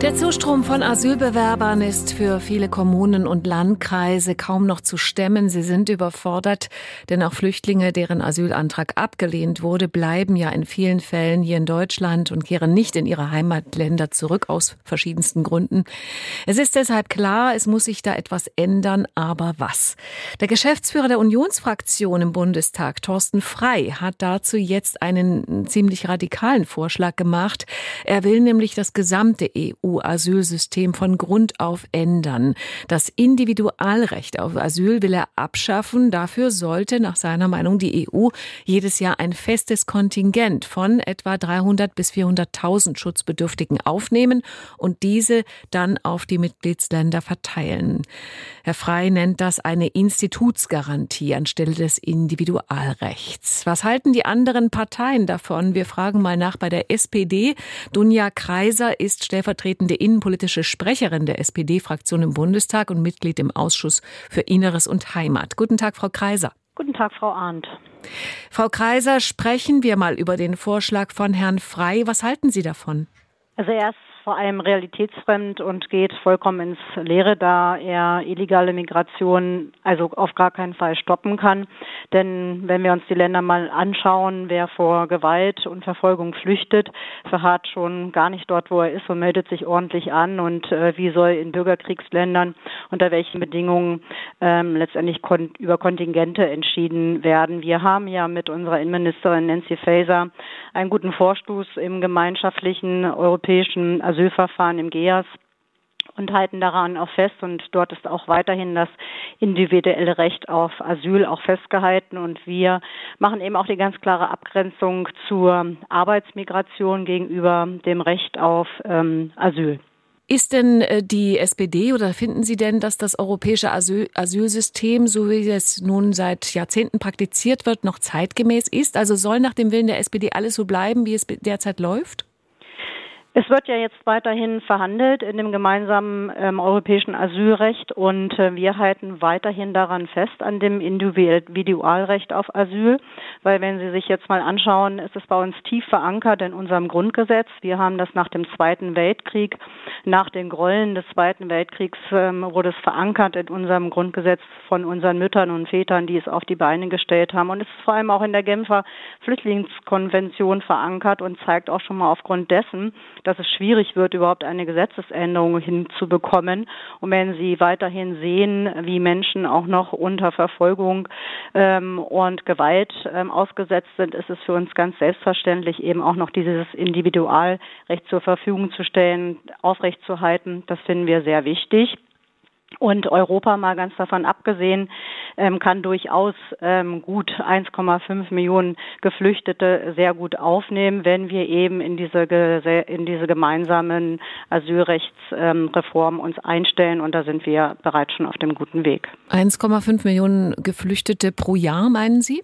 Der Zustrom von Asylbewerbern ist für viele Kommunen und Landkreise kaum noch zu stemmen. Sie sind überfordert, denn auch Flüchtlinge, deren Asylantrag abgelehnt wurde, bleiben ja in vielen Fällen hier in Deutschland und kehren nicht in ihre Heimatländer zurück aus verschiedensten Gründen. Es ist deshalb klar, es muss sich da etwas ändern, aber was? Der Geschäftsführer der Unionsfraktion im Bundestag, Thorsten Frei, hat dazu jetzt einen ziemlich radikalen Vorschlag gemacht. Er will nämlich das gesamte EU EU-Asylsystem von Grund auf ändern. Das Individualrecht auf Asyl will er abschaffen. Dafür sollte nach seiner Meinung die EU jedes Jahr ein festes Kontingent von etwa 300 bis 400.000 Schutzbedürftigen aufnehmen und diese dann auf die Mitgliedsländer verteilen. Herr Frei nennt das eine Institutsgarantie anstelle des Individualrechts. Was halten die anderen Parteien davon? Wir fragen mal nach bei der SPD. Dunja Kreiser ist stellvertretende innenpolitische Sprecherin der SPD-Fraktion im Bundestag und Mitglied im Ausschuss für Inneres und Heimat. Guten Tag, Frau Kreiser. Guten Tag, Frau Arndt. Frau Kreiser, sprechen wir mal über den Vorschlag von Herrn Frei. Was halten Sie davon? Also er ist vor allem realitätsfremd und geht vollkommen ins Leere, da er illegale Migration also auf gar keinen Fall stoppen kann. Denn wenn wir uns die Länder mal anschauen, wer vor Gewalt und Verfolgung flüchtet, verharrt schon gar nicht dort, wo er ist und meldet sich ordentlich an. Und äh, wie soll in Bürgerkriegsländern unter welchen Bedingungen ähm, letztendlich kon über Kontingente entschieden werden? Wir haben ja mit unserer Innenministerin Nancy Faeser einen guten Vorstoß im gemeinschaftlichen europäischen Asyl Asylverfahren im GEAS und halten daran auch fest. Und dort ist auch weiterhin das individuelle Recht auf Asyl auch festgehalten. Und wir machen eben auch die ganz klare Abgrenzung zur Arbeitsmigration gegenüber dem Recht auf ähm, Asyl. Ist denn äh, die SPD oder finden Sie denn, dass das europäische Asyl Asylsystem, so wie es nun seit Jahrzehnten praktiziert wird, noch zeitgemäß ist? Also soll nach dem Willen der SPD alles so bleiben, wie es derzeit läuft? Es wird ja jetzt weiterhin verhandelt in dem gemeinsamen ähm, europäischen Asylrecht und äh, wir halten weiterhin daran fest an dem Individualrecht auf Asyl, weil wenn Sie sich jetzt mal anschauen, ist es bei uns tief verankert in unserem Grundgesetz. Wir haben das nach dem Zweiten Weltkrieg, nach den Grollen des Zweiten Weltkriegs ähm, wurde es verankert in unserem Grundgesetz von unseren Müttern und Vätern, die es auf die Beine gestellt haben und es ist vor allem auch in der Genfer Flüchtlingskonvention verankert und zeigt auch schon mal aufgrund dessen, dass es schwierig wird, überhaupt eine Gesetzesänderung hinzubekommen. Und wenn Sie weiterhin sehen, wie Menschen auch noch unter Verfolgung ähm, und Gewalt ähm, ausgesetzt sind, ist es für uns ganz selbstverständlich, eben auch noch dieses Individualrecht zur Verfügung zu stellen, aufrechtzuerhalten. Das finden wir sehr wichtig. Und Europa, mal ganz davon abgesehen, ähm, kann durchaus ähm, gut 1,5 Millionen Geflüchtete sehr gut aufnehmen, wenn wir eben in diese, in diese gemeinsamen Asylrechtsreformen uns einstellen. Und da sind wir bereits schon auf dem guten Weg. 1,5 Millionen Geflüchtete pro Jahr, meinen Sie?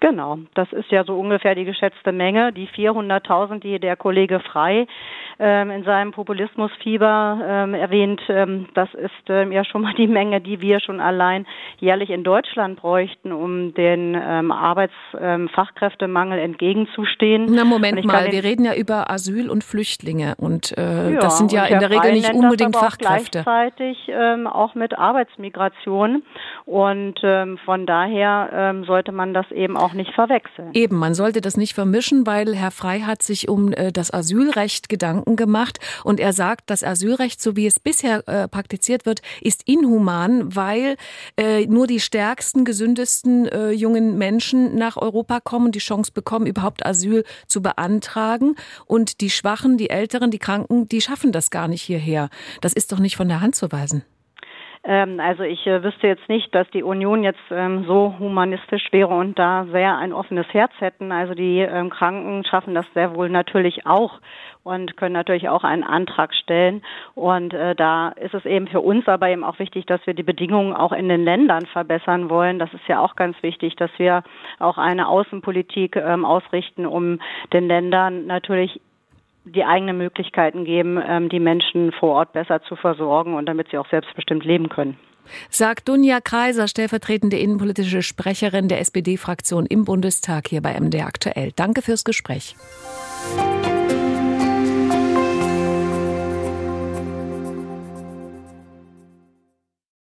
Genau, das ist ja so ungefähr die geschätzte Menge. Die 400.000, die der Kollege Frei ähm, in seinem Populismusfieber ähm, erwähnt, ähm, das ist ähm, ja schon mal die Menge, die wir schon allein jährlich in Deutschland bräuchten, um den ähm, Arbeitsfachkräftemangel ähm, entgegenzustehen. Na Moment mal, wir reden ja über Asyl und Flüchtlinge und äh, ja, das sind ja in der Regel nicht unbedingt Fachkräfte. Gleichzeitig ähm, auch mit Arbeitsmigration und ähm, von daher ähm, sollte man das eben auch auch nicht verwechseln. Eben, man sollte das nicht vermischen, weil Herr Frei hat sich um äh, das Asylrecht Gedanken gemacht und er sagt, das Asylrecht, so wie es bisher äh, praktiziert wird, ist inhuman, weil äh, nur die stärksten, gesündesten äh, jungen Menschen nach Europa kommen, die Chance bekommen, überhaupt Asyl zu beantragen und die Schwachen, die Älteren, die Kranken, die schaffen das gar nicht hierher. Das ist doch nicht von der Hand zu weisen. Ähm, also ich äh, wüsste jetzt nicht, dass die Union jetzt ähm, so humanistisch wäre und da sehr ein offenes Herz hätten. Also die ähm, Kranken schaffen das sehr wohl natürlich auch und können natürlich auch einen Antrag stellen. Und äh, da ist es eben für uns aber eben auch wichtig, dass wir die Bedingungen auch in den Ländern verbessern wollen. Das ist ja auch ganz wichtig, dass wir auch eine Außenpolitik ähm, ausrichten, um den Ländern natürlich die eigenen Möglichkeiten geben, ähm, die Menschen vor Ort besser zu versorgen und damit sie auch selbstbestimmt leben können. Sagt Dunja Kreiser, stellvertretende innenpolitische Sprecherin der SPD-Fraktion im Bundestag hier bei MD Aktuell. Danke fürs Gespräch.